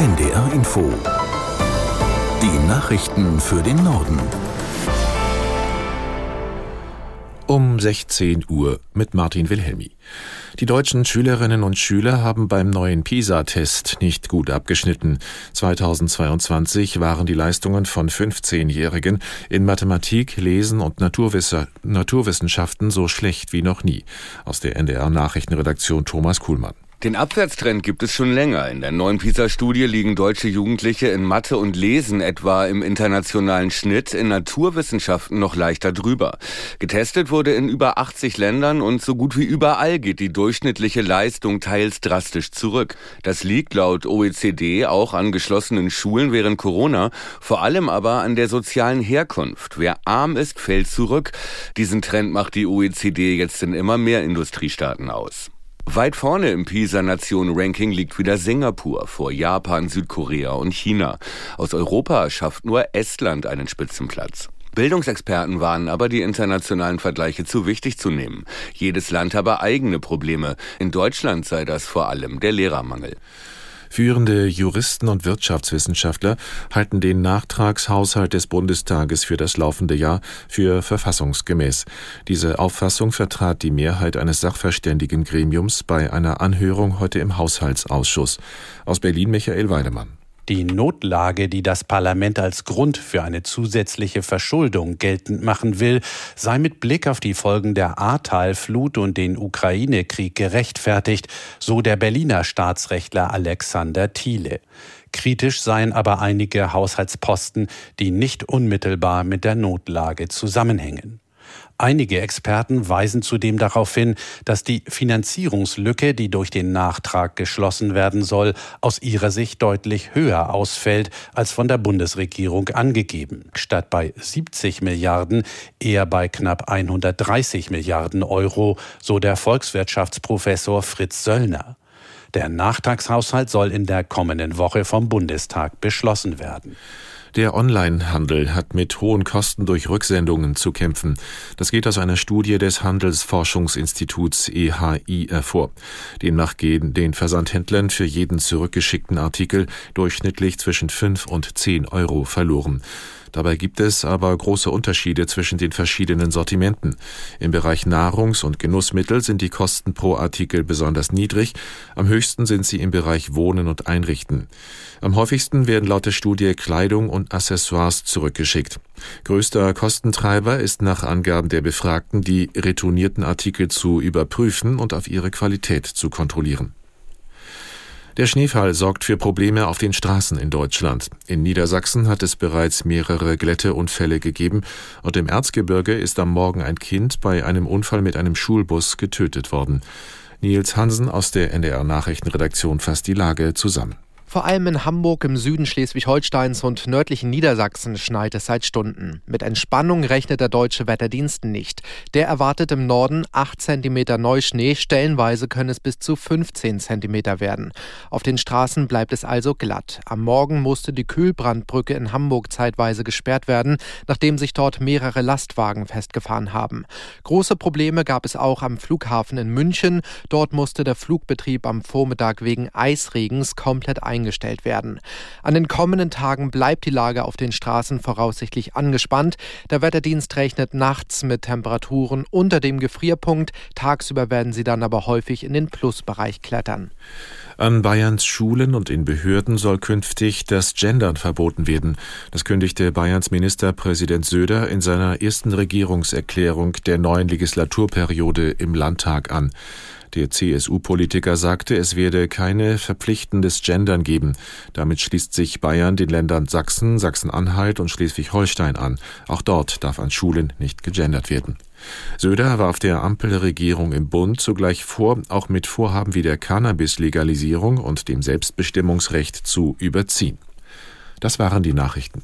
NDR Info. Die Nachrichten für den Norden. Um 16 Uhr mit Martin Wilhelmi. Die deutschen Schülerinnen und Schüler haben beim neuen PISA-Test nicht gut abgeschnitten. 2022 waren die Leistungen von 15-Jährigen in Mathematik, Lesen und Naturwissenschaften so schlecht wie noch nie. Aus der NDR Nachrichtenredaktion Thomas Kuhlmann. Den Abwärtstrend gibt es schon länger. In der neuen PISA-Studie liegen deutsche Jugendliche in Mathe und Lesen etwa im internationalen Schnitt, in Naturwissenschaften noch leichter drüber. Getestet wurde in über 80 Ländern und so gut wie überall geht die durchschnittliche Leistung teils drastisch zurück. Das liegt laut OECD auch an geschlossenen Schulen während Corona, vor allem aber an der sozialen Herkunft. Wer arm ist, fällt zurück. Diesen Trend macht die OECD jetzt in immer mehr Industriestaaten aus. Weit vorne im PISA-Nation-Ranking liegt wieder Singapur vor Japan, Südkorea und China. Aus Europa schafft nur Estland einen Spitzenplatz. Bildungsexperten warnen aber, die internationalen Vergleiche zu wichtig zu nehmen. Jedes Land habe eigene Probleme. In Deutschland sei das vor allem der Lehrermangel. Führende Juristen und Wirtschaftswissenschaftler halten den Nachtragshaushalt des Bundestages für das laufende Jahr für verfassungsgemäß. Diese Auffassung vertrat die Mehrheit eines Sachverständigengremiums bei einer Anhörung heute im Haushaltsausschuss. Aus Berlin Michael Weidemann. Die Notlage, die das Parlament als Grund für eine zusätzliche Verschuldung geltend machen will, sei mit Blick auf die Folgen der Ahrtal-Flut und den Ukraine-Krieg gerechtfertigt, so der Berliner Staatsrechtler Alexander Thiele. Kritisch seien aber einige Haushaltsposten, die nicht unmittelbar mit der Notlage zusammenhängen. Einige Experten weisen zudem darauf hin, dass die Finanzierungslücke, die durch den Nachtrag geschlossen werden soll, aus ihrer Sicht deutlich höher ausfällt als von der Bundesregierung angegeben. Statt bei 70 Milliarden eher bei knapp 130 Milliarden Euro, so der Volkswirtschaftsprofessor Fritz Söllner. Der Nachtragshaushalt soll in der kommenden Woche vom Bundestag beschlossen werden. Der Onlinehandel hat mit hohen Kosten durch Rücksendungen zu kämpfen. Das geht aus einer Studie des Handelsforschungsinstituts EHI hervor. Demnach gehen den Versandhändlern für jeden zurückgeschickten Artikel durchschnittlich zwischen 5 und 10 Euro verloren. Dabei gibt es aber große Unterschiede zwischen den verschiedenen Sortimenten. Im Bereich Nahrungs- und Genussmittel sind die Kosten pro Artikel besonders niedrig, am höchsten sind sie im Bereich Wohnen und Einrichten. Am häufigsten werden laut der Studie Kleidung und Accessoires zurückgeschickt. Größter Kostentreiber ist nach Angaben der Befragten, die retournierten Artikel zu überprüfen und auf ihre Qualität zu kontrollieren. Der Schneefall sorgt für Probleme auf den Straßen in Deutschland. In Niedersachsen hat es bereits mehrere Glätteunfälle gegeben und im Erzgebirge ist am Morgen ein Kind bei einem Unfall mit einem Schulbus getötet worden. Nils Hansen aus der NDR Nachrichtenredaktion fasst die Lage zusammen. Vor allem in Hamburg, im Süden Schleswig-Holsteins und nördlichen Niedersachsen schneit es seit Stunden. Mit Entspannung rechnet der deutsche Wetterdienst nicht. Der erwartet im Norden 8 cm Neuschnee, stellenweise können es bis zu 15 cm werden. Auf den Straßen bleibt es also glatt. Am Morgen musste die Kühlbrandbrücke in Hamburg zeitweise gesperrt werden, nachdem sich dort mehrere Lastwagen festgefahren haben. Große Probleme gab es auch am Flughafen in München. Dort musste der Flugbetrieb am Vormittag wegen Eisregens komplett eingestellt eingestellt werden. An den kommenden Tagen bleibt die Lage auf den Straßen voraussichtlich angespannt. Der Wetterdienst rechnet nachts mit Temperaturen unter dem Gefrierpunkt. Tagsüber werden sie dann aber häufig in den Plusbereich klettern. An Bayerns Schulen und in Behörden soll künftig das Gendern verboten werden. Das kündigte Bayerns Ministerpräsident Söder in seiner ersten Regierungserklärung der neuen Legislaturperiode im Landtag an. Der CSU-Politiker sagte, es werde keine verpflichtendes Gendern geben. Damit schließt sich Bayern den Ländern Sachsen, Sachsen-Anhalt und Schleswig-Holstein an. Auch dort darf an Schulen nicht gegendert werden. Söder warf der Ampelregierung im Bund zugleich vor, auch mit Vorhaben wie der Cannabis-Legalisierung und dem Selbstbestimmungsrecht zu überziehen. Das waren die Nachrichten.